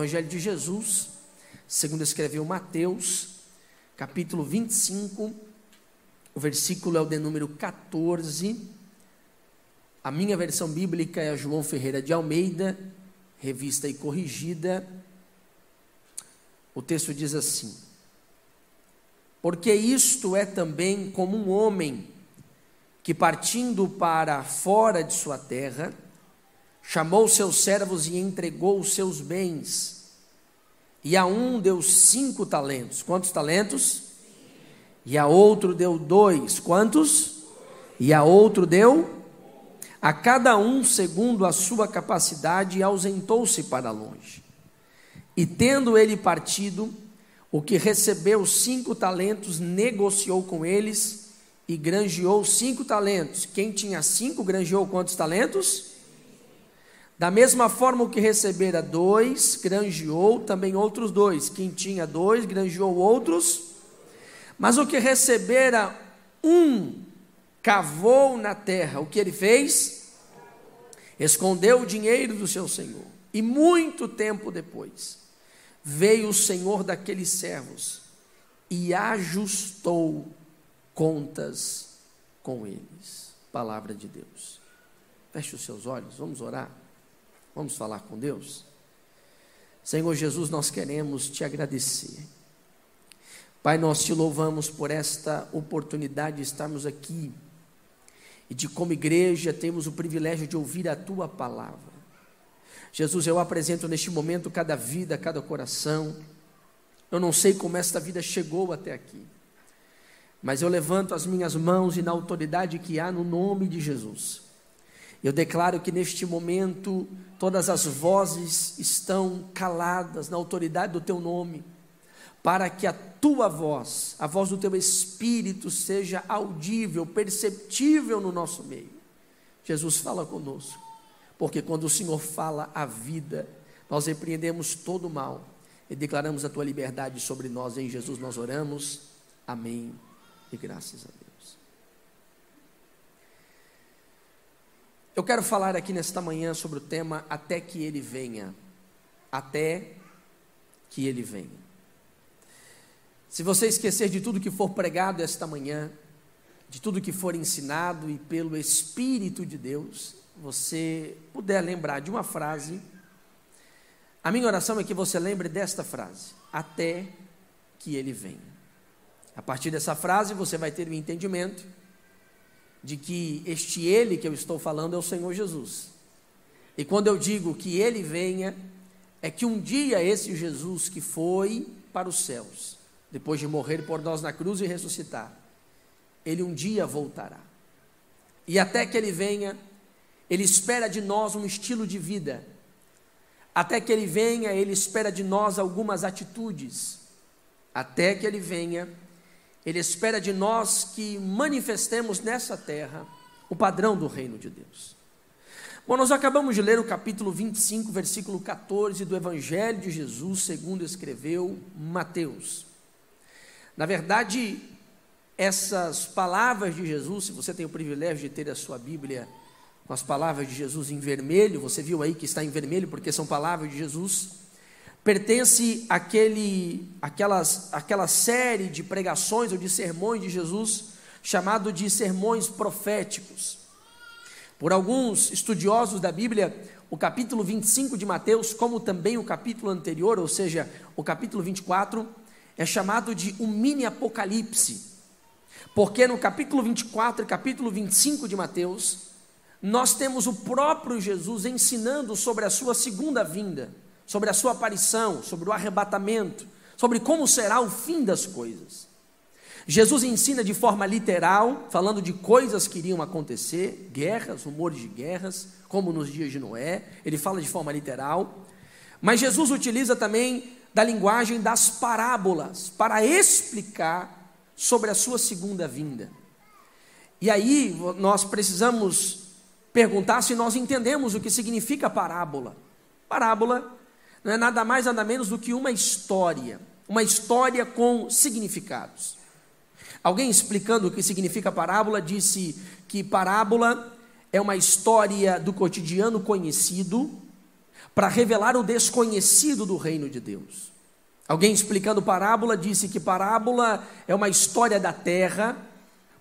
Evangelho de Jesus, segundo escreveu Mateus, capítulo 25, o versículo é o de número 14. A minha versão bíblica é a João Ferreira de Almeida, revista e corrigida. O texto diz assim: Porque isto é também como um homem que, partindo para fora de sua terra, chamou seus servos e entregou os seus bens. E a um deu cinco talentos. Quantos talentos? E a outro deu dois. Quantos? E a outro deu? A cada um segundo a sua capacidade, e ausentou-se para longe. E tendo ele partido, o que recebeu cinco talentos negociou com eles e granjeou cinco talentos. Quem tinha cinco granjeou quantos talentos? Da mesma forma, o que recebera dois, granjeou também outros dois. Quem tinha dois, granjeou outros. Mas o que recebera um, cavou na terra. O que ele fez? Escondeu o dinheiro do seu senhor. E muito tempo depois, veio o senhor daqueles servos e ajustou contas com eles. Palavra de Deus. Feche os seus olhos, vamos orar. Vamos falar com Deus. Senhor Jesus, nós queremos te agradecer. Pai, nós te louvamos por esta oportunidade de estarmos aqui e de, como igreja, temos o privilégio de ouvir a tua palavra. Jesus, eu apresento neste momento cada vida, cada coração. Eu não sei como esta vida chegou até aqui. Mas eu levanto as minhas mãos e na autoridade que há no nome de Jesus. Eu declaro que neste momento todas as vozes estão caladas na autoridade do teu nome, para que a tua voz, a voz do teu espírito, seja audível, perceptível no nosso meio. Jesus fala conosco, porque quando o Senhor fala a vida, nós repreendemos todo o mal e declaramos a tua liberdade sobre nós. Em Jesus nós oramos. Amém e graças a Deus. Eu quero falar aqui nesta manhã sobre o tema Até que Ele venha. Até que Ele venha. Se você esquecer de tudo que for pregado esta manhã, de tudo que for ensinado e pelo Espírito de Deus, você puder lembrar de uma frase, a minha oração é que você lembre desta frase: até que ele venha. A partir dessa frase, você vai ter o entendimento de que este Ele que eu estou falando é o Senhor Jesus. E quando eu digo que Ele venha, é que um dia esse Jesus que foi para os céus, depois de morrer por nós na cruz e ressuscitar, Ele um dia voltará. E até que Ele venha, Ele espera de nós um estilo de vida. Até que Ele venha, Ele espera de nós algumas atitudes. Até que Ele venha, ele espera de nós que manifestemos nessa terra o padrão do reino de Deus. Bom, nós acabamos de ler o capítulo 25, versículo 14 do Evangelho de Jesus, segundo escreveu Mateus. Na verdade, essas palavras de Jesus, se você tem o privilégio de ter a sua Bíblia com as palavras de Jesus em vermelho, você viu aí que está em vermelho porque são palavras de Jesus pertence àquele, àquelas, àquela série de pregações ou de sermões de Jesus, chamado de sermões proféticos. Por alguns estudiosos da Bíblia, o capítulo 25 de Mateus, como também o capítulo anterior, ou seja, o capítulo 24, é chamado de um mini apocalipse. Porque no capítulo 24 e capítulo 25 de Mateus, nós temos o próprio Jesus ensinando sobre a sua segunda vinda sobre a sua aparição, sobre o arrebatamento, sobre como será o fim das coisas. Jesus ensina de forma literal, falando de coisas que iriam acontecer, guerras, rumores de guerras, como nos dias de Noé, ele fala de forma literal. Mas Jesus utiliza também da linguagem das parábolas para explicar sobre a sua segunda vinda. E aí nós precisamos perguntar se nós entendemos o que significa parábola. Parábola não é nada mais, nada menos do que uma história, uma história com significados. Alguém explicando o que significa parábola disse que parábola é uma história do cotidiano conhecido para revelar o desconhecido do reino de Deus. Alguém explicando parábola disse que parábola é uma história da terra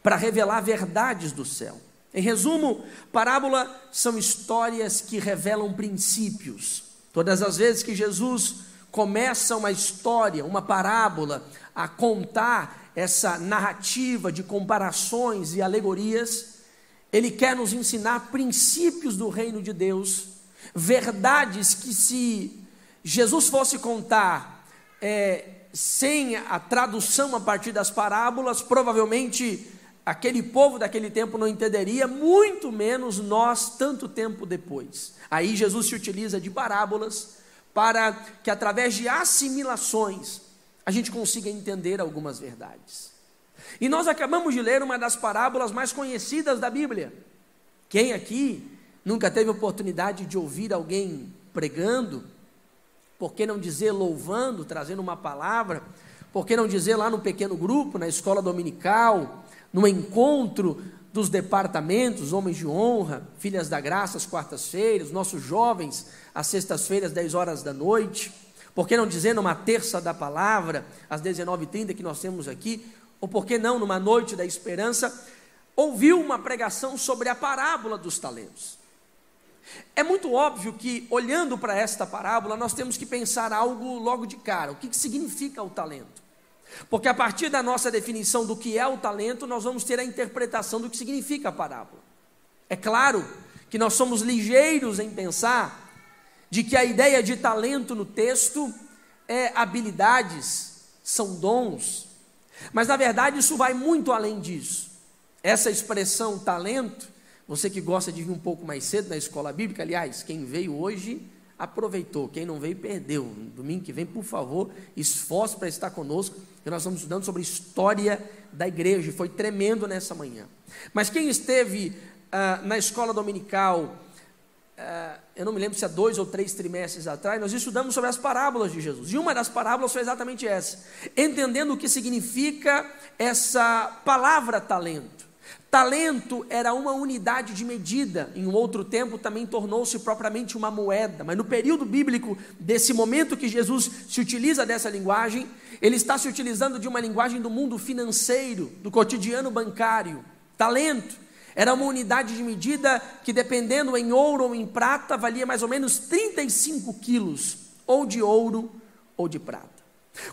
para revelar verdades do céu. Em resumo, parábola são histórias que revelam princípios. Todas as vezes que Jesus começa uma história, uma parábola, a contar essa narrativa de comparações e alegorias, ele quer nos ensinar princípios do reino de Deus, verdades que, se Jesus fosse contar é, sem a tradução a partir das parábolas, provavelmente aquele povo daquele tempo não entenderia, muito menos nós, tanto tempo depois. Aí Jesus se utiliza de parábolas para que, através de assimilações, a gente consiga entender algumas verdades. E nós acabamos de ler uma das parábolas mais conhecidas da Bíblia. Quem aqui nunca teve oportunidade de ouvir alguém pregando? Por que não dizer louvando, trazendo uma palavra? Por que não dizer lá no pequeno grupo, na escola dominical, no encontro dos departamentos, homens de honra, filhas da graça, às quartas-feiras, nossos jovens, às sextas-feiras, 10 horas da noite? Por que não dizer numa terça da palavra, às 19h30 que nós temos aqui? ou por que não, numa noite da esperança, ouviu uma pregação sobre a parábola dos talentos. É muito óbvio que, olhando para esta parábola, nós temos que pensar algo logo de cara: o que, que significa o talento? Porque a partir da nossa definição do que é o talento, nós vamos ter a interpretação do que significa a parábola. É claro que nós somos ligeiros em pensar de que a ideia de talento no texto é habilidades, são dons, mas na verdade isso vai muito além disso. Essa expressão talento, você que gosta de vir um pouco mais cedo na escola bíblica, aliás, quem veio hoje aproveitou, quem não veio perdeu. Domingo que vem, por favor, esforce para estar conosco, que nós estamos estudando sobre história da igreja, foi tremendo nessa manhã. Mas quem esteve ah, na escola dominical, ah, eu não me lembro se há dois ou três trimestres atrás, nós estudamos sobre as parábolas de Jesus. E uma das parábolas foi exatamente essa, entendendo o que significa essa palavra talento. Talento era uma unidade de medida, em um outro tempo também tornou-se propriamente uma moeda, mas no período bíblico, desse momento que Jesus se utiliza dessa linguagem, ele está se utilizando de uma linguagem do mundo financeiro, do cotidiano bancário. Talento era uma unidade de medida que, dependendo em ouro ou em prata, valia mais ou menos 35 quilos, ou de ouro ou de prata.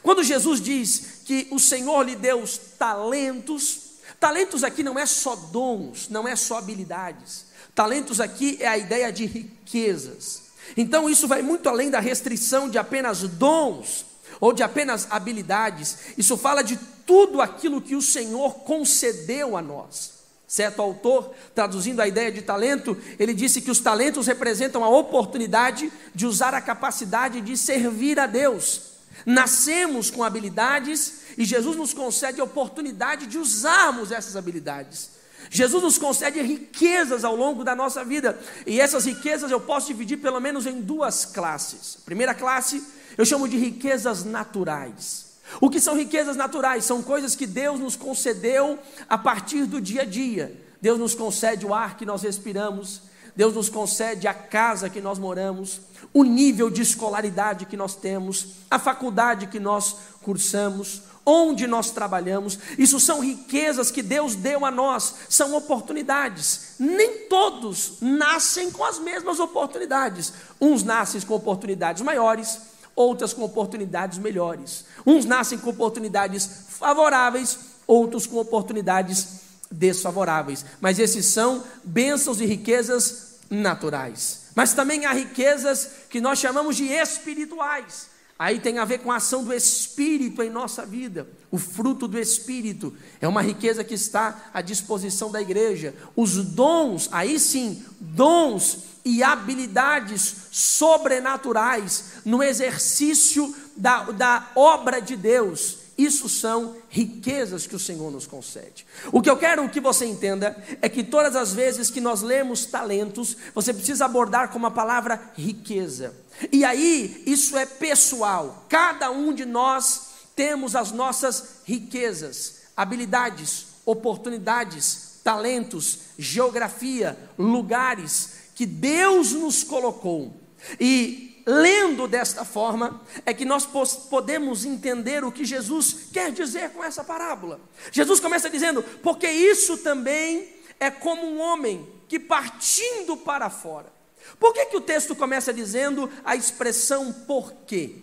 Quando Jesus diz que o Senhor lhe deu os talentos, talentos aqui não é só dons, não é só habilidades. Talentos aqui é a ideia de riquezas. Então isso vai muito além da restrição de apenas dons ou de apenas habilidades. Isso fala de tudo aquilo que o Senhor concedeu a nós. Certo autor, traduzindo a ideia de talento, ele disse que os talentos representam a oportunidade de usar a capacidade de servir a Deus. Nascemos com habilidades e Jesus nos concede a oportunidade de usarmos essas habilidades. Jesus nos concede riquezas ao longo da nossa vida, e essas riquezas eu posso dividir pelo menos em duas classes. Primeira classe eu chamo de riquezas naturais. O que são riquezas naturais? São coisas que Deus nos concedeu a partir do dia a dia. Deus nos concede o ar que nós respiramos, Deus nos concede a casa que nós moramos, o nível de escolaridade que nós temos, a faculdade que nós cursamos, onde nós trabalhamos. Isso são riquezas que Deus deu a nós, são oportunidades. Nem todos nascem com as mesmas oportunidades. Uns nascem com oportunidades maiores, outras com oportunidades melhores. Uns nascem com oportunidades favoráveis, outros com oportunidades desfavoráveis. Mas esses são bênçãos e riquezas naturais. Mas também há riquezas que nós chamamos de espirituais. Aí tem a ver com a ação do Espírito em nossa vida. O fruto do Espírito é uma riqueza que está à disposição da igreja. Os dons, aí sim, dons e habilidades sobrenaturais no exercício da, da obra de Deus. Isso são riquezas que o Senhor nos concede. O que eu quero que você entenda é que todas as vezes que nós lemos talentos, você precisa abordar com a palavra riqueza. E aí, isso é pessoal. Cada um de nós temos as nossas riquezas, habilidades, oportunidades, talentos, geografia, lugares que Deus nos colocou. E lendo desta forma, é que nós podemos entender o que Jesus quer dizer com essa parábola. Jesus começa dizendo: porque isso também é como um homem que partindo para fora. Por que, que o texto começa dizendo a expressão por quê?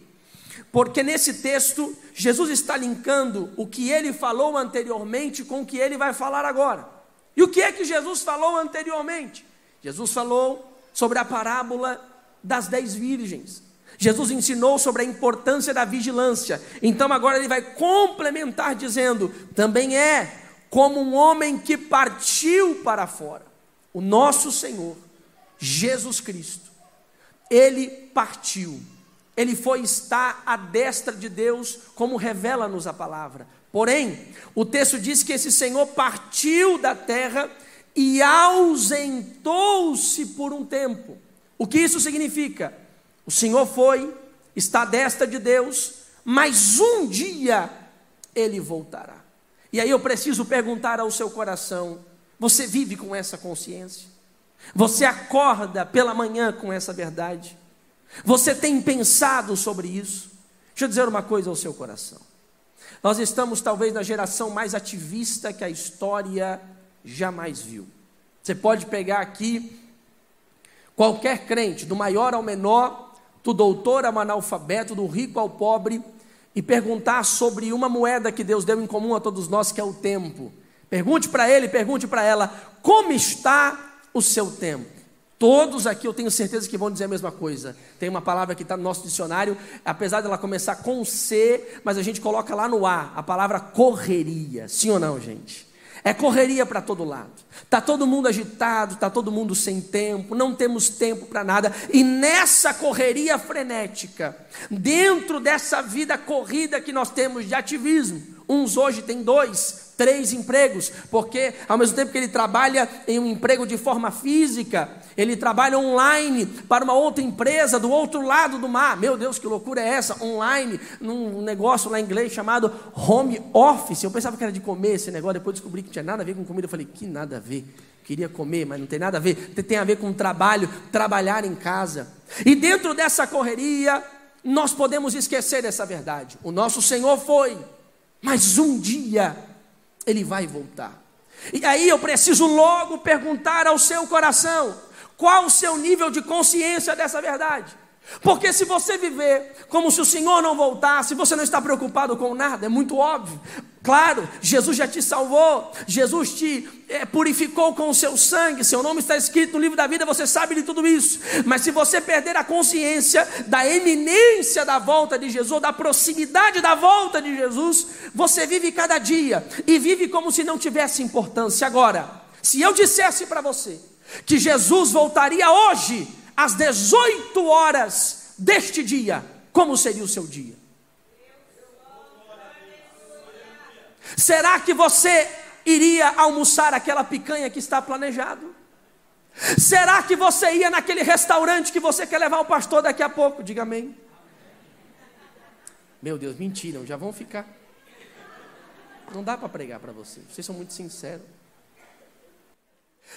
Porque nesse texto, Jesus está linkando o que ele falou anteriormente com o que ele vai falar agora. E o que é que Jesus falou anteriormente? Jesus falou sobre a parábola das dez virgens. Jesus ensinou sobre a importância da vigilância. Então agora ele vai complementar dizendo: também é como um homem que partiu para fora. O nosso Senhor, Jesus Cristo, ele partiu. Ele foi estar à destra de Deus, como revela-nos a palavra. Porém, o texto diz que esse Senhor partiu da terra e ausentou-se por um tempo. O que isso significa? O Senhor foi, está à destra de Deus, mas um dia ele voltará. E aí eu preciso perguntar ao seu coração: você vive com essa consciência? Você acorda pela manhã com essa verdade? Você tem pensado sobre isso? Deixa eu dizer uma coisa ao seu coração. Nós estamos talvez na geração mais ativista que a história jamais viu. Você pode pegar aqui qualquer crente, do maior ao menor, do doutor ao analfabeto, do rico ao pobre, e perguntar sobre uma moeda que Deus deu em comum a todos nós, que é o tempo. Pergunte para ele, pergunte para ela, como está o seu tempo? Todos aqui eu tenho certeza que vão dizer a mesma coisa. Tem uma palavra que está no nosso dicionário, apesar dela começar com C, mas a gente coloca lá no A, a palavra correria. Sim ou não, gente? É correria para todo lado. Tá todo mundo agitado, tá todo mundo sem tempo, não temos tempo para nada. E nessa correria frenética, dentro dessa vida corrida que nós temos de ativismo, uns hoje têm dois, três empregos, porque ao mesmo tempo que ele trabalha em um emprego de forma física, ele trabalha online para uma outra empresa do outro lado do mar. Meu Deus, que loucura é essa? Online, num negócio lá em inglês chamado home office. Eu pensava que era de comer esse negócio, depois descobri que tinha nada a ver com comida. Eu falei, que nada a ver. Queria comer, mas não tem nada a ver. Tem a ver com trabalho, trabalhar em casa. E dentro dessa correria, nós podemos esquecer dessa verdade. O nosso Senhor foi, mas um dia ele vai voltar. E aí eu preciso logo perguntar ao seu coração: qual o seu nível de consciência dessa verdade? Porque se você viver como se o Senhor não voltasse, você não está preocupado com nada, é muito óbvio. Claro, Jesus já te salvou, Jesus te é, purificou com o seu sangue, seu nome está escrito no livro da vida, você sabe de tudo isso. Mas se você perder a consciência da eminência da volta de Jesus, da proximidade da volta de Jesus, você vive cada dia e vive como se não tivesse importância. Agora, se eu dissesse para você que Jesus voltaria hoje, às 18 horas deste dia, como seria o seu dia? Será que você iria almoçar aquela picanha que está planejado? Será que você ia naquele restaurante que você quer levar o pastor daqui a pouco? Diga amém. Meu Deus, mentiram, já vão ficar. Não dá para pregar para vocês, vocês são muito sinceros.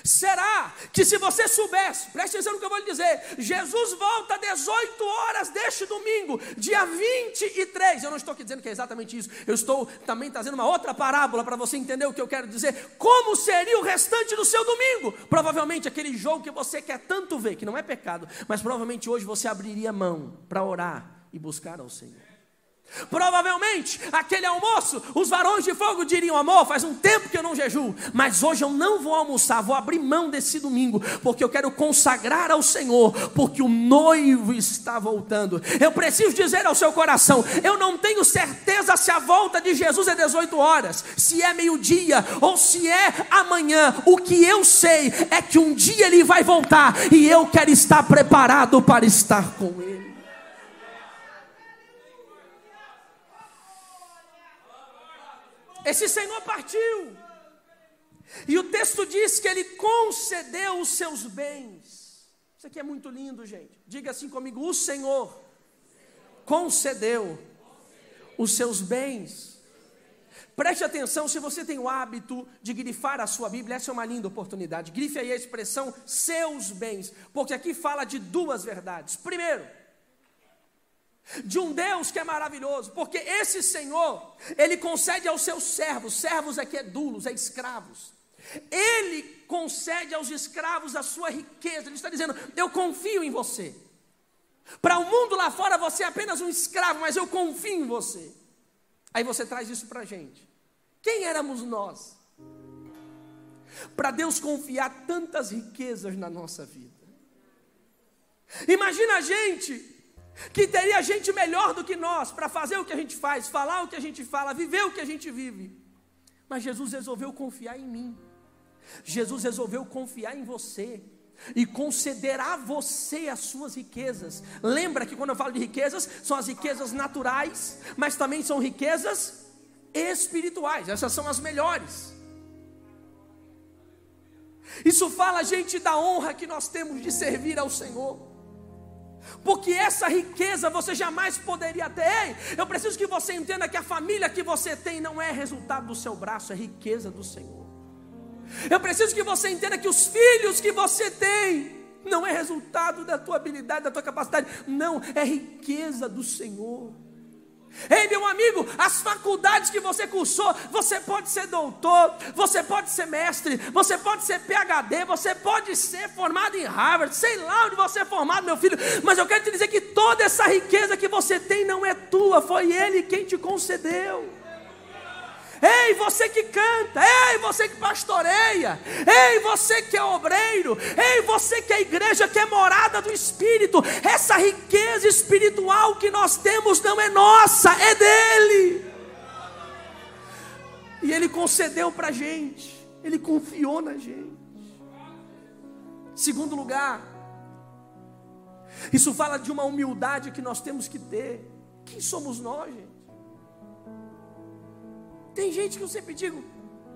Será que se você soubesse, preste atenção no que eu vou lhe dizer, Jesus volta às 18 horas deste domingo, dia 23. Eu não estou aqui dizendo que é exatamente isso, eu estou também trazendo uma outra parábola para você entender o que eu quero dizer. Como seria o restante do seu domingo? Provavelmente aquele jogo que você quer tanto ver, que não é pecado, mas provavelmente hoje você abriria mão para orar e buscar ao Senhor. Provavelmente, aquele almoço, os varões de fogo diriam: Amor, faz um tempo que eu não jejuo, mas hoje eu não vou almoçar, vou abrir mão desse domingo, porque eu quero consagrar ao Senhor, porque o noivo está voltando. Eu preciso dizer ao seu coração: eu não tenho certeza se a volta de Jesus é 18 horas, se é meio-dia ou se é amanhã. O que eu sei é que um dia ele vai voltar e eu quero estar preparado para estar com ele. Esse Senhor partiu. E o texto diz que ele concedeu os seus bens. Isso aqui é muito lindo, gente. Diga assim comigo: o Senhor concedeu os seus bens. Preste atenção, se você tem o hábito de grifar a sua Bíblia, essa é uma linda oportunidade. Grife aí a expressão seus bens, porque aqui fala de duas verdades. Primeiro, de um Deus que é maravilhoso, porque esse Senhor, ele concede aos seus servos, servos aqui é dulos, é escravos. Ele concede aos escravos a sua riqueza. Ele está dizendo: Eu confio em você. Para o mundo lá fora você é apenas um escravo, mas eu confio em você. Aí você traz isso para a gente. Quem éramos nós? Para Deus confiar tantas riquezas na nossa vida. Imagina a gente que teria gente melhor do que nós para fazer o que a gente faz, falar o que a gente fala, viver o que a gente vive. Mas Jesus resolveu confiar em mim. Jesus resolveu confiar em você e conceder a você as suas riquezas. Lembra que quando eu falo de riquezas, são as riquezas naturais, mas também são riquezas espirituais. Essas são as melhores. Isso fala, gente, da honra que nós temos de servir ao Senhor porque essa riqueza você jamais poderia ter. Ei, eu preciso que você entenda que a família que você tem não é resultado do seu braço, é riqueza do Senhor. Eu preciso que você entenda que os filhos que você tem não é resultado da tua habilidade, da tua capacidade, não, é riqueza do Senhor. Ei, meu amigo, as faculdades que você cursou, você pode ser doutor, você pode ser mestre, você pode ser PhD, você pode ser formado em Harvard, sei lá onde você é formado, meu filho, mas eu quero te dizer que toda essa riqueza que você tem não é tua, foi Ele quem te concedeu. Ei, você que canta, ei, você que pastoreia, ei, você que é obreiro, ei, você que é igreja, que é morada do Espírito, essa riqueza espiritual que nós temos não é nossa, é dele. E ele concedeu para a gente, ele confiou na gente. Segundo lugar, isso fala de uma humildade que nós temos que ter. Quem somos nós, gente? Tem gente que eu sempre digo,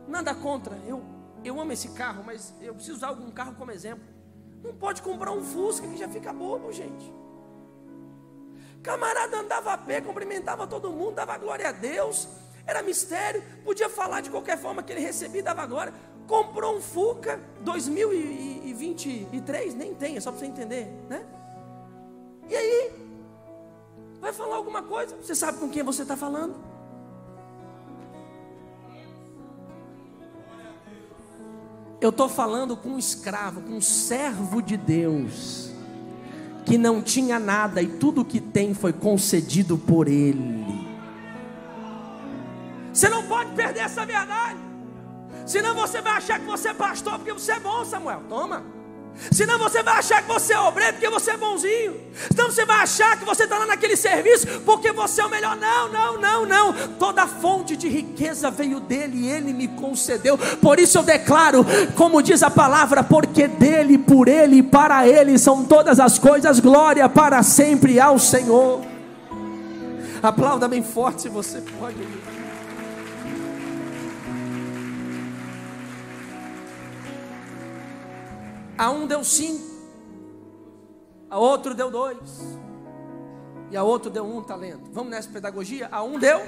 nada contra, eu, eu amo esse carro, mas eu preciso usar algum carro como exemplo. Não pode comprar um Fusca que já fica bobo, gente. Camarada andava a pé, cumprimentava todo mundo, dava glória a Deus, era mistério, podia falar de qualquer forma que ele recebia, dava glória. Comprou um Fuca 2023, nem tem, é só para você entender, né? E aí, vai falar alguma coisa? Você sabe com quem você está falando? Eu estou falando com um escravo, com um servo de Deus, que não tinha nada e tudo que tem foi concedido por Ele. Você não pode perder essa verdade, senão você vai achar que você é pastor porque você é bom, Samuel. Toma. Senão você vai achar que você é obreiro porque você é bonzinho. Senão você vai achar que você está lá naquele serviço porque você é o melhor. Não, não, não, não. Toda fonte de riqueza veio dele e ele me concedeu. Por isso eu declaro, como diz a palavra, porque dele, por ele e para ele são todas as coisas. Glória para sempre ao Senhor. Aplauda bem forte se você pode. A um deu cinco, a outro deu dois, e a outro deu um talento. Vamos nessa pedagogia? A um deu,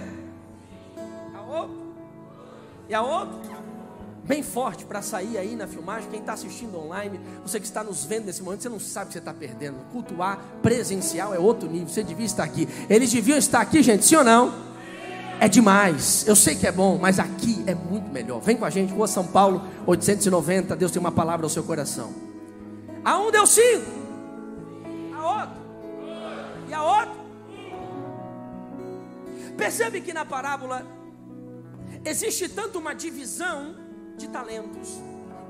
a outro, e a outro, bem forte para sair aí na filmagem. Quem está assistindo online, você que está nos vendo nesse momento, você não sabe que você está perdendo. Cultuar presencial é outro nível, você devia estar aqui. Eles deviam estar aqui, gente, sim ou não? É demais. Eu sei que é bom, mas aqui é muito melhor. Vem com a gente, Rua São Paulo, 890. Deus tem uma palavra ao seu coração. A um deu cinco, a outro, e a outro. Percebe que na parábola existe tanto uma divisão de talentos,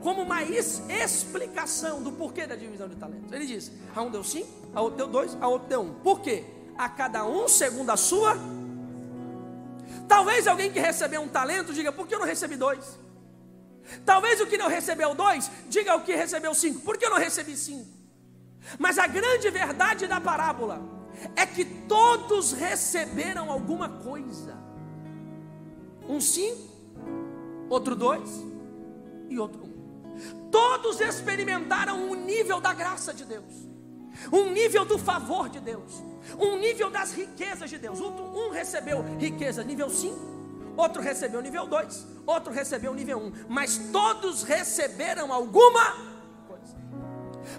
como uma explicação do porquê da divisão de talentos. Ele diz: a um deu cinco, a outro deu dois, a outro deu um. Por quê? A cada um segundo a sua Talvez alguém que recebeu um talento diga: por que eu não recebi dois? Talvez o que não recebeu dois, diga o que recebeu cinco. Por que eu não recebi cinco? Mas a grande verdade da parábola é que todos receberam alguma coisa. Um cinco, outro dois e outro um. Todos experimentaram o nível da graça de Deus, um nível do favor de Deus um nível das riquezas de Deus. Um recebeu riqueza nível 5, outro recebeu nível 2, outro recebeu nível 1, um, mas todos receberam alguma coisa.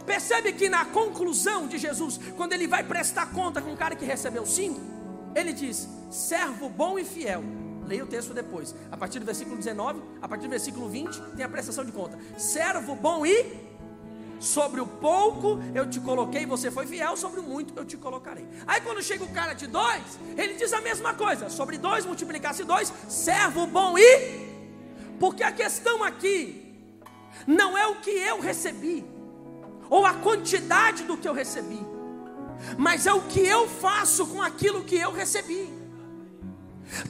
Percebe que na conclusão de Jesus, quando ele vai prestar conta com o cara que recebeu cinco, ele diz: servo bom e fiel. Leia o texto depois. A partir do versículo 19, a partir do versículo 20, tem a prestação de conta. Servo bom e sobre o pouco eu te coloquei, você foi fiel, sobre o muito eu te colocarei. Aí quando chega o cara de dois, ele diz a mesma coisa: sobre dois multiplicasse dois, servo bom e. Porque a questão aqui não é o que eu recebi, ou a quantidade do que eu recebi, mas é o que eu faço com aquilo que eu recebi.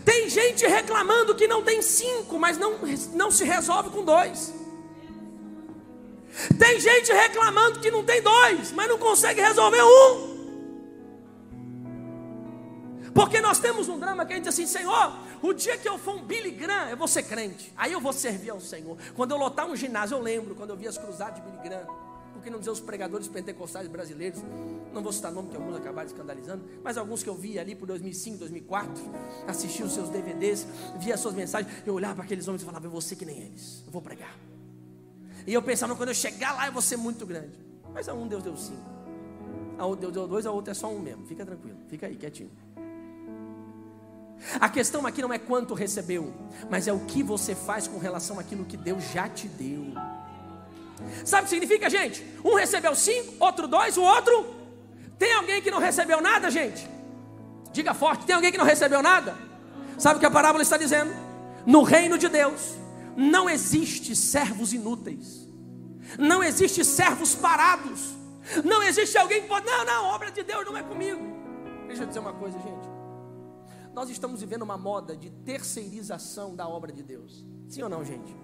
Tem gente reclamando que não tem cinco, mas não, não se resolve com dois. Tem gente reclamando que não tem dois, mas não consegue resolver um. Porque nós temos um drama que a gente diz assim: Senhor, o dia que eu for um Billy Graham, eu vou ser crente. Aí eu vou servir ao Senhor. Quando eu lotar um ginásio, eu lembro, quando eu vi as cruzadas de Billy Graham. Por que não dizer os pregadores pentecostais brasileiros? Não vou citar nome, que alguns acabaram escandalizando. Mas alguns que eu vi ali por 2005, 2004. Assisti os seus DVDs, via as suas mensagens. Eu olhava para aqueles homens e falava: Eu vou ser que nem eles. Eu vou pregar. E eu pensava, quando eu chegar lá, eu vou ser muito grande. Mas a um Deus deu cinco. A outro Deus deu dois, a outra é só um mesmo. Fica tranquilo, fica aí, quietinho. A questão aqui não é quanto recebeu, mas é o que você faz com relação àquilo que Deus já te deu. Sabe o que significa, gente? Um recebeu cinco, outro dois, o outro. Tem alguém que não recebeu nada, gente? Diga forte: tem alguém que não recebeu nada? Sabe o que a parábola está dizendo? No reino de Deus, não existe servos inúteis. Não existe servos parados. Não existe alguém que pode, não, não, obra de Deus não é comigo. Deixa eu dizer uma coisa, gente. Nós estamos vivendo uma moda de terceirização da obra de Deus. Sim ou não, gente?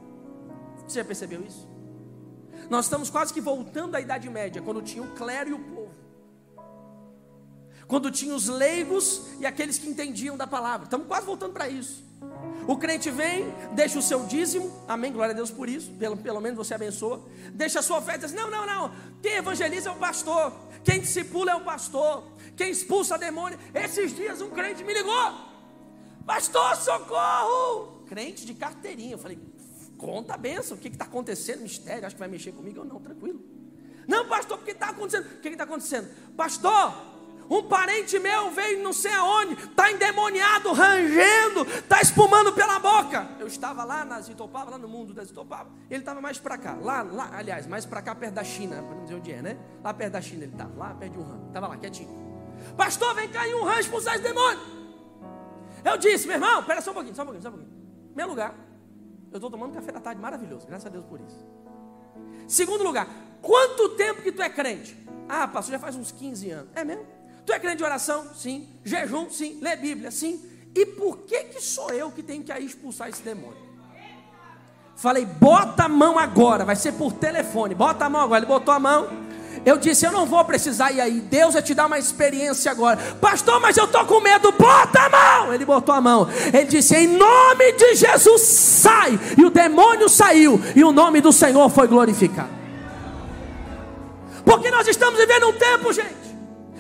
Você já percebeu isso? Nós estamos quase que voltando à Idade Média, quando tinha o clero e o povo. Quando tinha os leigos e aqueles que entendiam da palavra. Estamos quase voltando para isso. O crente vem, deixa o seu dízimo, amém, glória a Deus por isso, pelo, pelo menos você abençoa. Deixa a sua oferta, diz, não, não, não, quem evangeliza é o pastor, quem discipula é o pastor, quem expulsa demônio. Esses dias um crente me ligou, pastor, socorro! Crente de carteirinha, eu falei, conta a benção, o que está acontecendo? Mistério, acho que vai mexer comigo ou não, tranquilo. Não, pastor, o que está acontecendo? O que está acontecendo? Pastor, um parente meu veio não sei aonde, está endemoniado, rangendo, está espumando pela boca. Eu estava lá nas Itopava, lá no mundo das Itopava, ele estava mais para cá, lá, lá, aliás, mais para cá, perto da China, para não dizer onde é, né? Lá perto da China ele estava, lá perto de Wuhan, estava lá quietinho. Pastor, vem em um rancho expulsar esse demônio. Eu disse, meu irmão, espera só um pouquinho, só um pouquinho, só um pouquinho. Meu lugar, eu estou tomando café da tarde maravilhoso, graças a Deus por isso. Segundo lugar, quanto tempo que tu é crente? Ah, pastor, já faz uns 15 anos. É mesmo? Tu é crente de oração? Sim. Jejum? Sim. Lê Bíblia? Sim. E por que que sou eu que tenho que ir expulsar esse demônio? Falei, bota a mão agora, vai ser por telefone. Bota a mão agora. Ele botou a mão. Eu disse, eu não vou precisar ir aí. Deus vai te dar uma experiência agora. Pastor, mas eu estou com medo. Bota a mão. Ele botou a mão. Ele disse, em nome de Jesus, sai. E o demônio saiu. E o nome do Senhor foi glorificado. Porque nós estamos vivendo um tempo, gente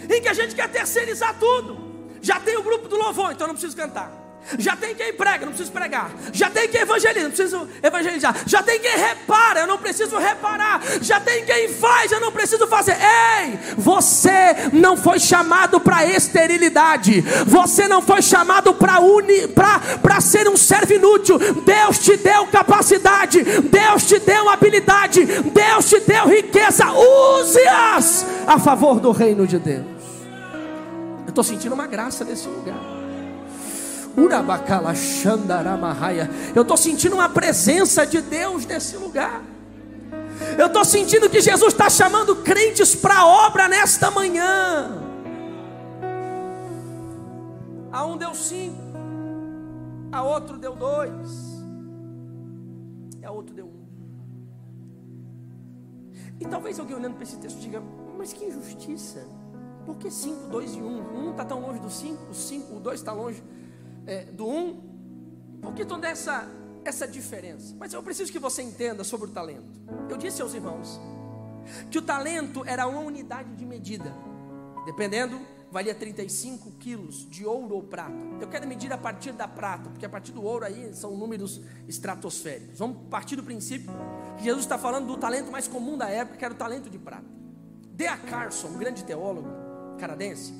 em que a gente quer terceirizar tudo. Já tem o grupo do louvor, então não preciso cantar. Já tem quem prega, não preciso pregar. Já tem quem evangeliza, não preciso evangelizar. Já tem quem repara, eu não preciso reparar. Já tem quem faz, eu não preciso fazer. Ei, você não foi chamado para esterilidade. Você não foi chamado para ser um servo inútil. Deus te deu capacidade. Deus te deu habilidade. Deus te deu riqueza. Use-as a favor do reino de Deus. Eu estou sentindo uma graça nesse lugar. Eu estou sentindo uma presença de Deus nesse lugar. Eu estou sentindo que Jesus está chamando crentes para a obra nesta manhã. A um deu cinco, a outro deu dois, e a outro deu um. E talvez alguém olhando para esse texto diga: Mas que injustiça. Por que 5, 2 e 1? Um? 1 está tão longe do 5, o 5, o 2 está longe é, do 1. Um. Por que toda essa, essa diferença? Mas eu preciso que você entenda sobre o talento. Eu disse aos irmãos que o talento era uma unidade de medida, dependendo, valia 35 quilos de ouro ou prata. Eu quero medir a partir da prata, porque a partir do ouro aí são números estratosféricos. Vamos partir do princípio que Jesus está falando do talento mais comum da época, que era o talento de prata. D.A. Carson, um grande teólogo canadense,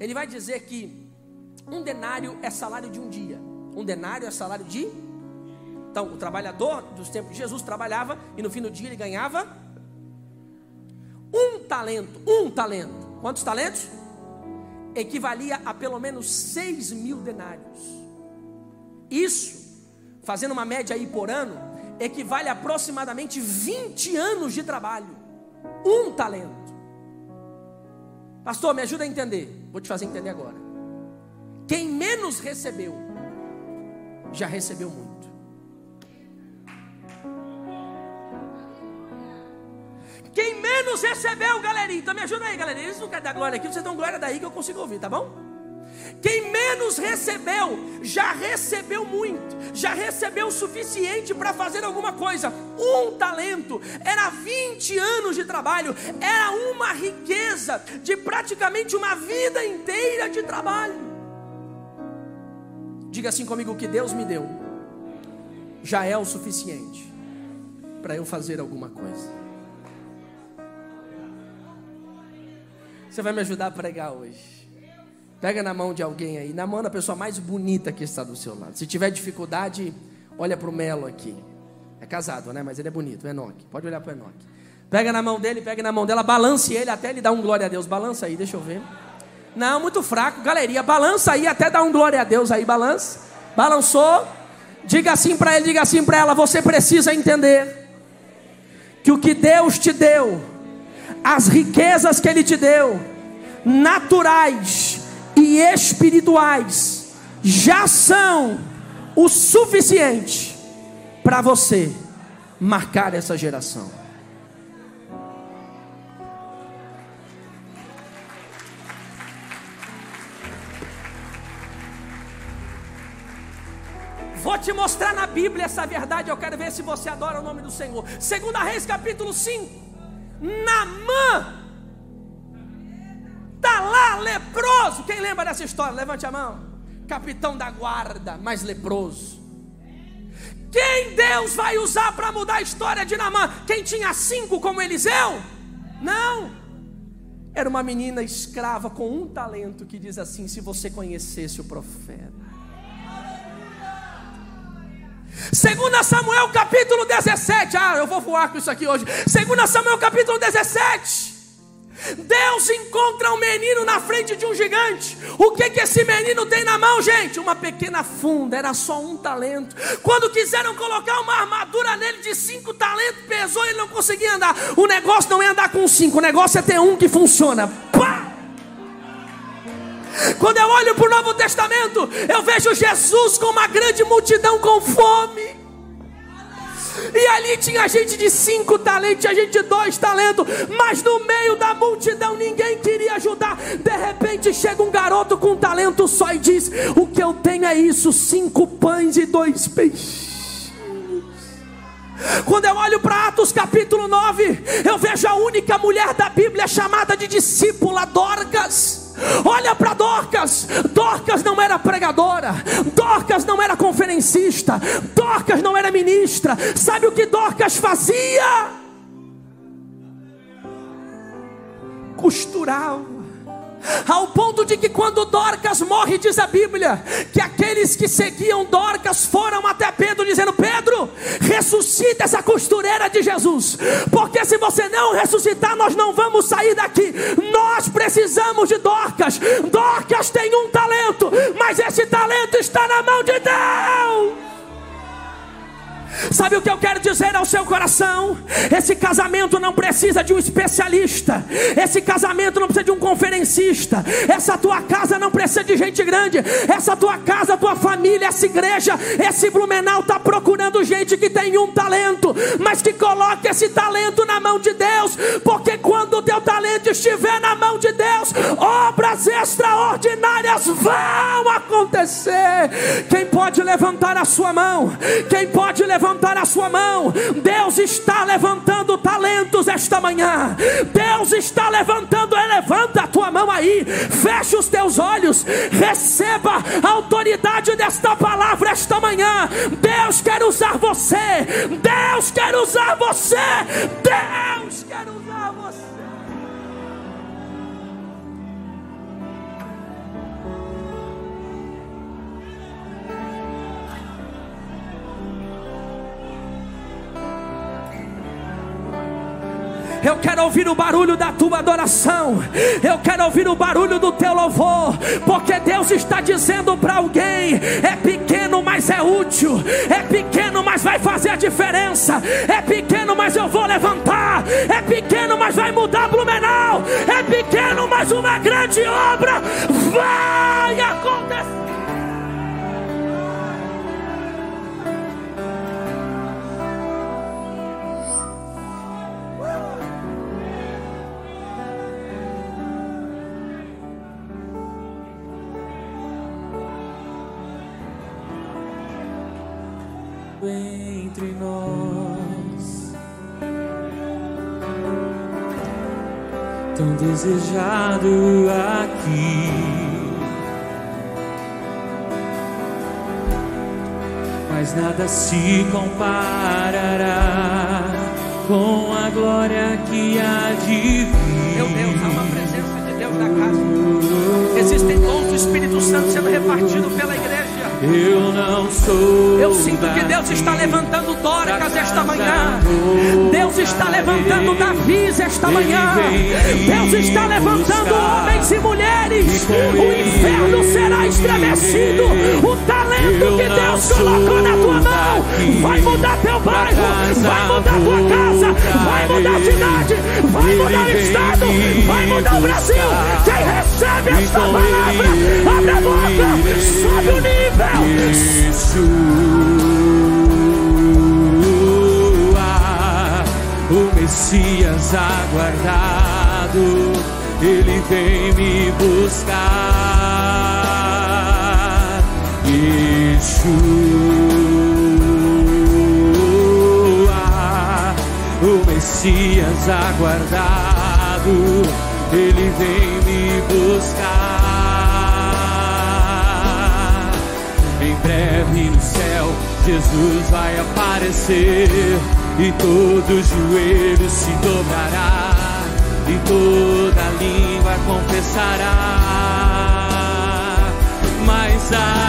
ele vai dizer que um denário é salário de um dia. Um denário é salário de. Então, o trabalhador dos tempos de Jesus trabalhava e no fim do dia ele ganhava um talento. Um talento. Quantos talentos? Equivalia a pelo menos 6 mil denários. Isso, fazendo uma média aí por ano, equivale a aproximadamente 20 anos de trabalho. Um talento. Pastor, me ajuda a entender. Vou te fazer entender agora. Quem menos recebeu, já recebeu muito. Quem menos recebeu, galerinha, então me ajuda aí, galerinha. Eles não querem dar glória aqui, vocês dão glória daí que eu consigo ouvir, tá bom? Quem menos recebeu, já recebeu muito, já recebeu o suficiente para fazer alguma coisa. Um talento era 20 anos de trabalho, era uma riqueza de praticamente uma vida inteira de trabalho. Diga assim comigo: o que Deus me deu já é o suficiente para eu fazer alguma coisa. Você vai me ajudar a pregar hoje. Pega na mão de alguém aí, na mão da pessoa mais bonita que está do seu lado. Se tiver dificuldade, olha para o Melo aqui. É casado, né? Mas ele é bonito, o Enoque. Pode olhar para o Enoque. Pega na mão dele, pega na mão dela, balance ele até ele dar um glória a Deus. Balança aí, deixa eu ver. Não, muito fraco, galeria. Balança aí até dar um glória a Deus aí, balança. Balançou. Diga assim para ele, diga assim para ela: você precisa entender que o que Deus te deu, as riquezas que Ele te deu, naturais e espirituais, já são o suficiente para você marcar essa geração. Vou te mostrar na Bíblia essa verdade. Eu quero ver se você adora o nome do Senhor. Segunda Reis, capítulo 5. Namã está lá leproso. Quem lembra dessa história? Levante a mão. Capitão da guarda, mais leproso. Quem Deus vai usar para mudar a história de Namã? Quem tinha cinco como Eliseu? Não. Era uma menina escrava com um talento que diz assim: se você conhecesse o profeta. Segunda Samuel capítulo 17. Ah, eu vou voar com isso aqui hoje. Segunda Samuel capítulo 17. Deus encontra um menino na frente de um gigante. O que que esse menino tem na mão, gente? Uma pequena funda, era só um talento. Quando quiseram colocar uma armadura nele de cinco talentos, pesou e ele não conseguia andar. O negócio não é andar com cinco, o negócio é ter um que funciona. Pá! Quando eu olho para o Novo Testamento, eu vejo Jesus com uma grande multidão com fome. E ali tinha gente de cinco talentos, tinha gente de dois talentos, mas no meio da multidão ninguém queria ajudar. De repente chega um garoto com um talento só e diz: O que eu tenho é isso: cinco pães e dois peixes. Quando eu olho para Atos capítulo 9, eu vejo a única mulher da Bíblia chamada de discípula Dorcas. Olha para Dorcas. Dorcas não era pregadora. Dorcas não era conferencista. Dorcas não era ministra. Sabe o que Dorcas fazia? Costurava ao ponto de que quando Dorcas morre, diz a Bíblia, que aqueles que seguiam Dorcas foram até Pedro dizendo: Pedro, ressuscita essa costureira de Jesus, porque se você não ressuscitar, nós não vamos sair daqui. Nós precisamos de Dorcas. Dorcas tem um talento, mas esse talento está na mão de Deus. Sabe o que eu quero dizer ao seu coração? Esse casamento não precisa de um especialista, esse casamento não precisa de um conferencista, essa tua casa não precisa de gente grande, essa tua casa, tua família, essa igreja, esse Blumenau está procurando gente que tem um talento, mas que coloque esse talento na mão de Deus, porque quando o teu talento estiver na mão de Deus, obras extraordinárias vão acontecer. Quem pode levantar a sua mão? Quem pode levantar levantar a sua mão. Deus está levantando talentos esta manhã. Deus está levantando, levanta a tua mão aí. Feche os teus olhos. Receba a autoridade desta palavra esta manhã. Deus quer usar você. Deus quer usar você. Deus quer usar Eu quero ouvir o barulho da tua adoração. Eu quero ouvir o barulho do teu louvor. Porque Deus está dizendo para alguém: é pequeno, mas é útil. É pequeno, mas vai fazer a diferença. É pequeno, mas eu vou levantar. É pequeno, mas vai mudar Blumenau. É pequeno, mas uma grande obra vai acontecer. Entre nós. Tão desejado aqui. Mas nada se comparará com a glória que há de vir. Meu Deus, há uma presença de Deus na casa. Existem dons do Espírito Santo sendo repartido pela igreja. Eu não sou. Eu sinto que Deus está levantando Dorcas esta manhã. Deus está levantando Davi esta manhã. Deus está levantando homens e mulheres. O inferno será estremecido. O talento que Deus colocou na tua mão. vai mudar teu bairro, vai mudar tua casa, vai mudar a cidade, vai mudar o estado, vai mudar o Brasil. Quem recebe esta palavra, abre a boca, sobe o nível. O Messias aguardado, ele vem me buscar. Yeshua, o Messias aguardado, ele vem me buscar. Em breve no céu, Jesus vai aparecer e todo joelho se dobrará e toda língua confessará.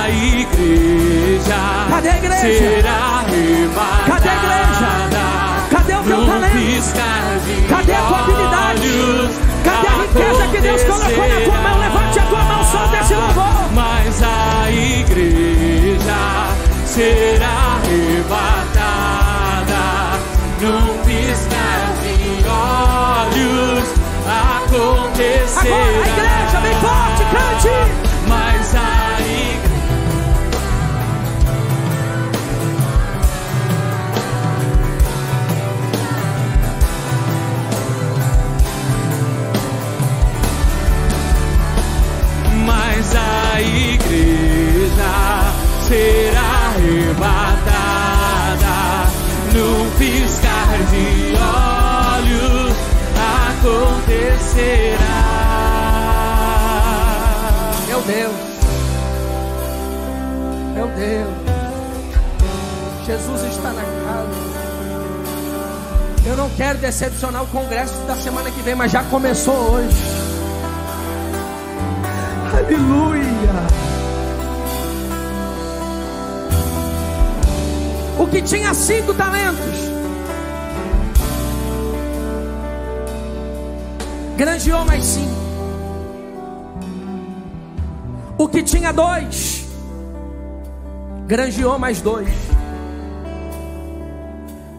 Igreja, Cadê a igreja? será arrebatada. Cadê a igreja? Cadê o teu talento? Cadê a tua habilidade? Cadê a riqueza que Deus colocou na tua mão? Levante a tua mão, solta esse louvor. Mas a igreja será arrebatada num piscar de olhos. Acontecerá. Agora a igreja, bem forte, cante. Acontecerá. Meu Deus. Meu Deus. Jesus está na casa. Eu não quero decepcionar o congresso da semana que vem, mas já começou hoje. Aleluia. O que tinha cinco talentos. Grandeou mais cinco. O que tinha dois, granjeou mais dois.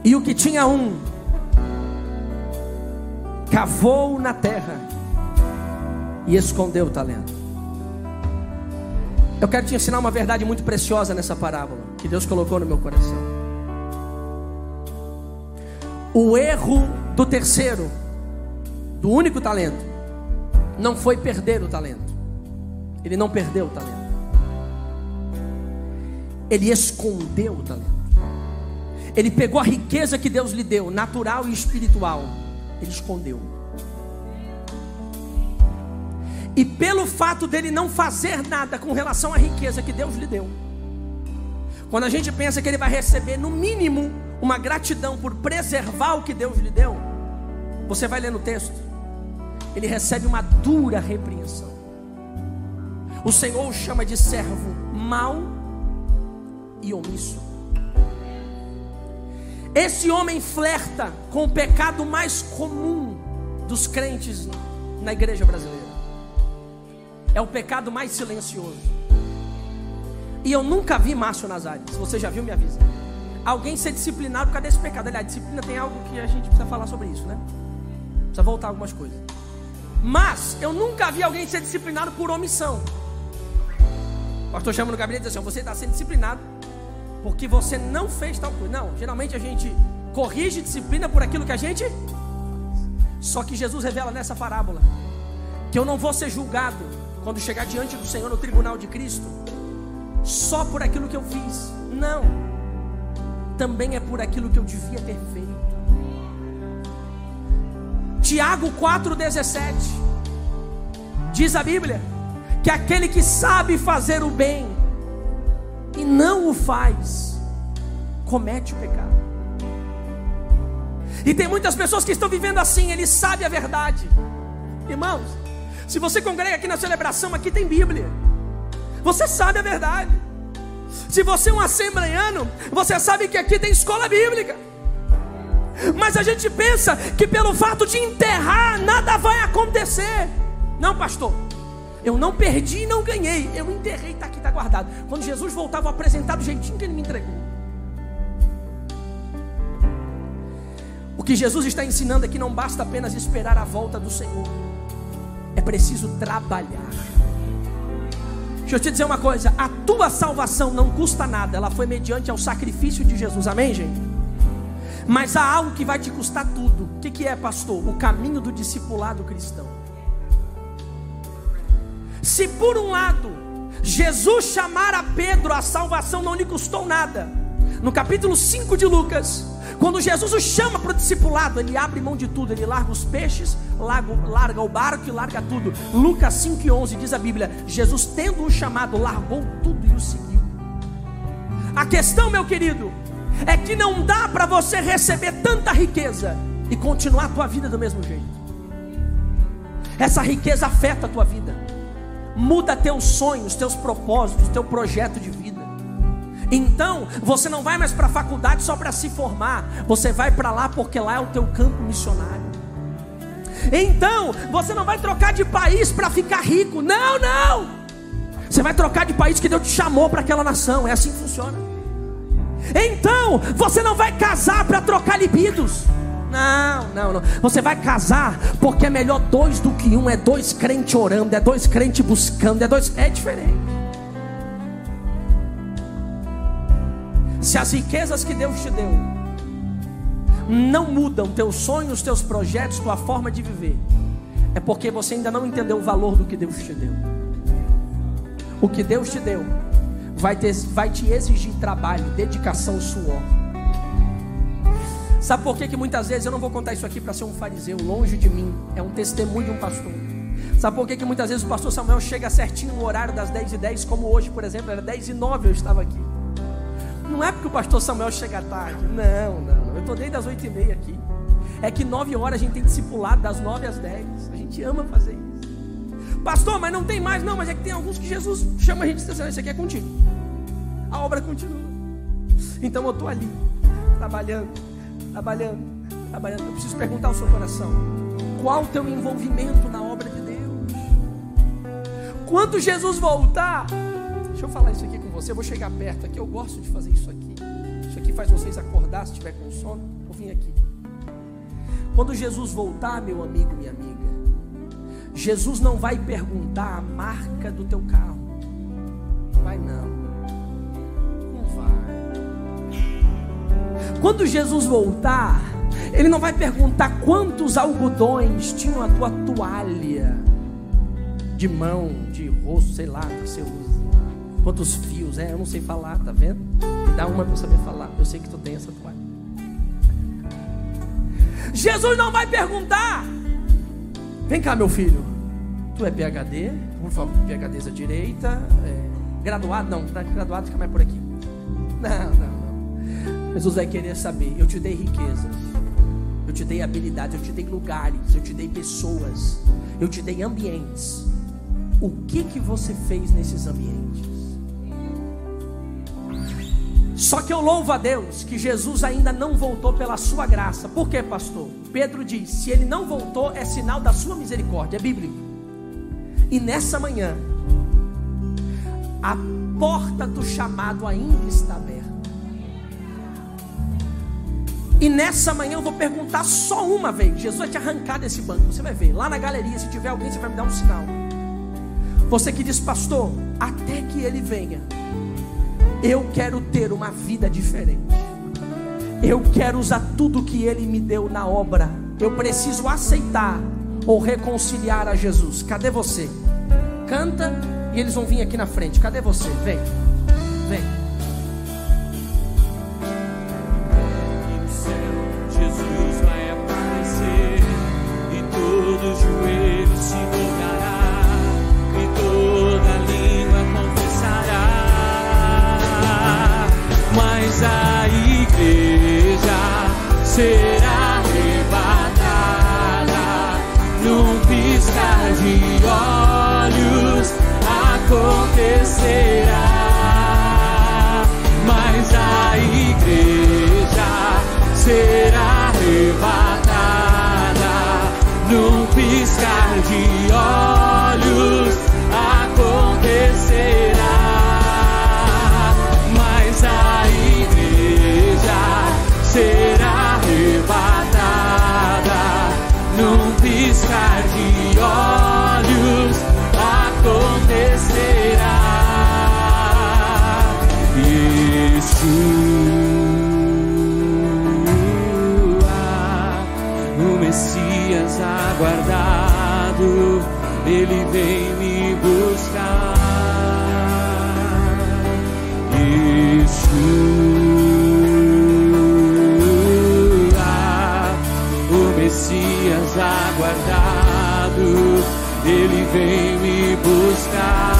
E o que tinha um, cavou na terra e escondeu o talento. Eu quero te ensinar uma verdade muito preciosa nessa parábola que Deus colocou no meu coração. O erro do terceiro, do único talento, não foi perder o talento. Ele não perdeu o talento. Ele escondeu o talento. Ele pegou a riqueza que Deus lhe deu, natural e espiritual. Ele escondeu. E pelo fato dele não fazer nada com relação à riqueza que Deus lhe deu. Quando a gente pensa que ele vai receber, no mínimo, uma gratidão por preservar o que Deus lhe deu, você vai ler no texto, ele recebe uma dura repreensão. O Senhor o chama de servo mau e omisso. Esse homem flerta com o pecado mais comum dos crentes na igreja brasileira. É o pecado mais silencioso. E eu nunca vi Márcio Nazário. Se você já viu, me avisa. Alguém ser disciplinado por causa desse pecado. Aliás, disciplina tem algo que a gente precisa falar sobre isso, né? Precisa voltar algumas coisas. Mas eu nunca vi alguém ser disciplinado por omissão. O pastor chama no gabinete e diz assim: você está sendo disciplinado porque você não fez tal coisa. Não, geralmente a gente corrige disciplina por aquilo que a gente. Só que Jesus revela nessa parábola que eu não vou ser julgado quando chegar diante do Senhor no tribunal de Cristo só por aquilo que eu fiz. Não. Também é por aquilo que eu devia ter feito. Tiago 4,17 diz a Bíblia que aquele que sabe fazer o bem e não o faz, comete o pecado. E tem muitas pessoas que estão vivendo assim, ele sabe a verdade. Irmãos, se você congrega aqui na celebração, aqui tem Bíblia. Você sabe a verdade. Se você é um assembleiano, você sabe que aqui tem escola bíblica. Mas a gente pensa que pelo fato de enterrar, nada vai acontecer. Não, pastor. Eu não perdi e não ganhei. Eu enterrei, está aqui, está guardado. Quando Jesus voltar, vou apresentar do jeitinho que ele me entregou. O que Jesus está ensinando é que não basta apenas esperar a volta do Senhor, é preciso trabalhar. Deixa eu te dizer uma coisa: a tua salvação não custa nada, ela foi mediante ao sacrifício de Jesus, amém, gente? Mas há algo que vai te custar tudo. O que, que é, pastor? O caminho do discipulado cristão. Se por um lado, Jesus chamar a Pedro, a salvação não lhe custou nada. No capítulo 5 de Lucas, quando Jesus o chama para o discipulado, ele abre mão de tudo, ele larga os peixes, larga, larga o barco e larga tudo. Lucas 5 e 11 diz a Bíblia: Jesus, tendo o chamado, largou tudo e o seguiu. A questão, meu querido, é que não dá para você receber tanta riqueza e continuar a tua vida do mesmo jeito. Essa riqueza afeta a tua vida muda teus sonhos, teus propósitos, teu projeto de vida. Então, você não vai mais para a faculdade só para se formar, você vai para lá porque lá é o teu campo missionário. Então, você não vai trocar de país para ficar rico. Não, não. Você vai trocar de país que Deus te chamou para aquela nação. É assim que funciona. Então, você não vai casar para trocar libidos. Não, não, não. Você vai casar porque é melhor dois do que um. É dois crentes orando, é dois crentes buscando, é dois. É diferente. Se as riquezas que Deus te deu não mudam teus sonhos, teus projetos, tua forma de viver, é porque você ainda não entendeu o valor do que Deus te deu. O que Deus te deu vai, ter, vai te exigir trabalho, dedicação, suor. Sabe por que, que muitas vezes eu não vou contar isso aqui para ser um fariseu, longe de mim, é um testemunho de um pastor. Sabe por que, que muitas vezes o pastor Samuel chega certinho no horário das 10 e 10, como hoje, por exemplo, era 10 e 9 eu estava aqui. Não é porque o pastor Samuel chega tarde, não, não, eu estou desde as 8 e meia aqui. É que 9 horas a gente tem discipulado, das 9 às 10, a gente ama fazer isso. Pastor, mas não tem mais, não, mas é que tem alguns que Jesus chama a gente e diz assim, isso aqui é contigo. A obra continua. Então eu estou ali, trabalhando trabalhando, trabalhando. Eu preciso perguntar ao seu coração: qual o teu envolvimento na obra de Deus? Quando Jesus voltar, deixa eu falar isso aqui com você. Eu vou chegar perto aqui. Eu gosto de fazer isso aqui. Isso aqui faz vocês acordar se estiver com sono. Vou vir aqui. Quando Jesus voltar, meu amigo, minha amiga, Jesus não vai perguntar a marca do teu carro. Vai não. Quando Jesus voltar, Ele não vai perguntar quantos algodões tinham a tua toalha de mão, de rosto, sei lá, que você usa. Quantos fios, é? Eu não sei falar, tá vendo? Me dá uma para saber falar. Eu sei que tu tem essa toalha. Jesus não vai perguntar. Vem cá, meu filho. Tu é PhD? Por favor, PhD à direita. É, graduado? Não, graduado fica mais por aqui. Não, não. Jesus vai querer saber: eu te dei riquezas, eu te dei habilidades, eu te dei lugares, eu te dei pessoas, eu te dei ambientes. O que que você fez nesses ambientes? Só que eu louvo a Deus que Jesus ainda não voltou pela sua graça. Por quê, pastor? Pedro diz: se ele não voltou, é sinal da sua misericórdia. É bíblico. E nessa manhã, a porta do chamado ainda está aberta. E nessa manhã eu vou perguntar só uma vez. Jesus vai te arrancar desse banco. Você vai ver. Lá na galeria, se tiver alguém, você vai me dar um sinal. Você que diz, pastor, até que ele venha. Eu quero ter uma vida diferente. Eu quero usar tudo que Ele me deu na obra. Eu preciso aceitar ou reconciliar a Jesus. Cadê você? Canta e eles vão vir aqui na frente. Cadê você? Vem. Piscar vem me buscar.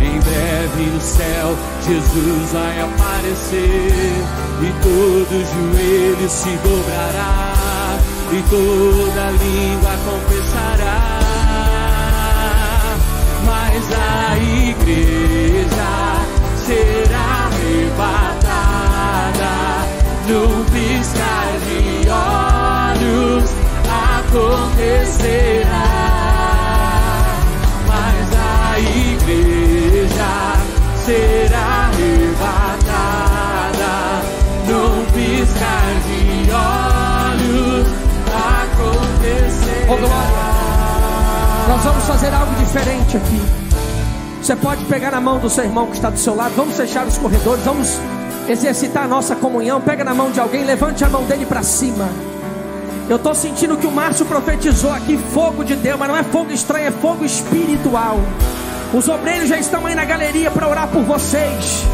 Em breve no céu, Jesus vai aparecer e todo joelho se dobrará e toda língua confessará. Acontecerá. Mas a igreja será arrebatada num piscar de olhos acontecerá. Nós vamos fazer algo diferente aqui. Você pode pegar na mão do seu irmão que está do seu lado. Vamos fechar os corredores. Vamos exercitar a nossa comunhão. Pega na mão de alguém. Levante a mão dele para cima. Eu estou sentindo que o Márcio profetizou aqui fogo de Deus, mas não é fogo estranho, é fogo espiritual. Os obreiros já estão aí na galeria para orar por vocês.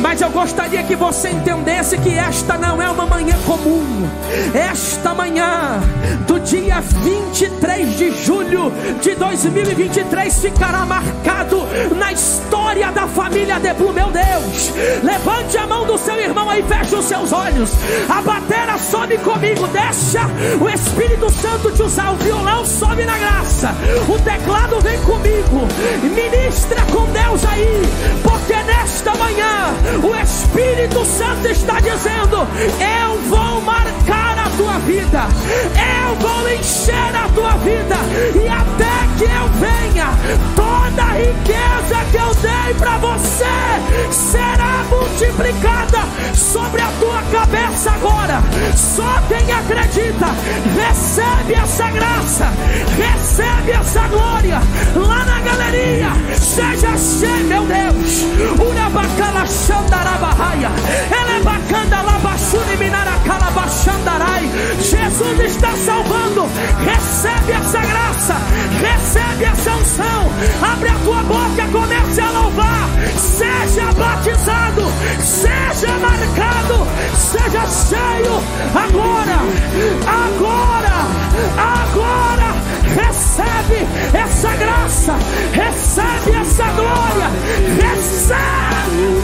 Mas eu gostaria que você entendesse que esta não é uma manhã comum. Esta manhã, do dia 23 de julho de 2023, ficará marcado na história da família Deblu, meu Deus. Levante a mão do seu irmão aí, feche os seus olhos. A batera sobe comigo, deixa o Espírito Santo te usar. O violão sobe na graça, o teclado vem comigo. Ministra com Deus aí, porque nesta manhã o Espírito Santo está dizendo: Eu vou marcar a tua vida, eu vou encher a tua vida, e até que eu venha, toda a riqueza que eu dei para você será multiplicada sobre a tua cabeça agora. Só quem acredita recebe essa graça, recebe essa glória lá na galeria. Seja cheio, meu Deus. Urabacala bacana labachuni minaracala bachandarai. Jesus está salvando. Recebe essa graça, recebe essa unção. Abre a tua boca, comece a louvar. Seja batizado, seja marcado, seja cheio agora, agora, agora. Recebe essa graça, recebe essa glória, recebe.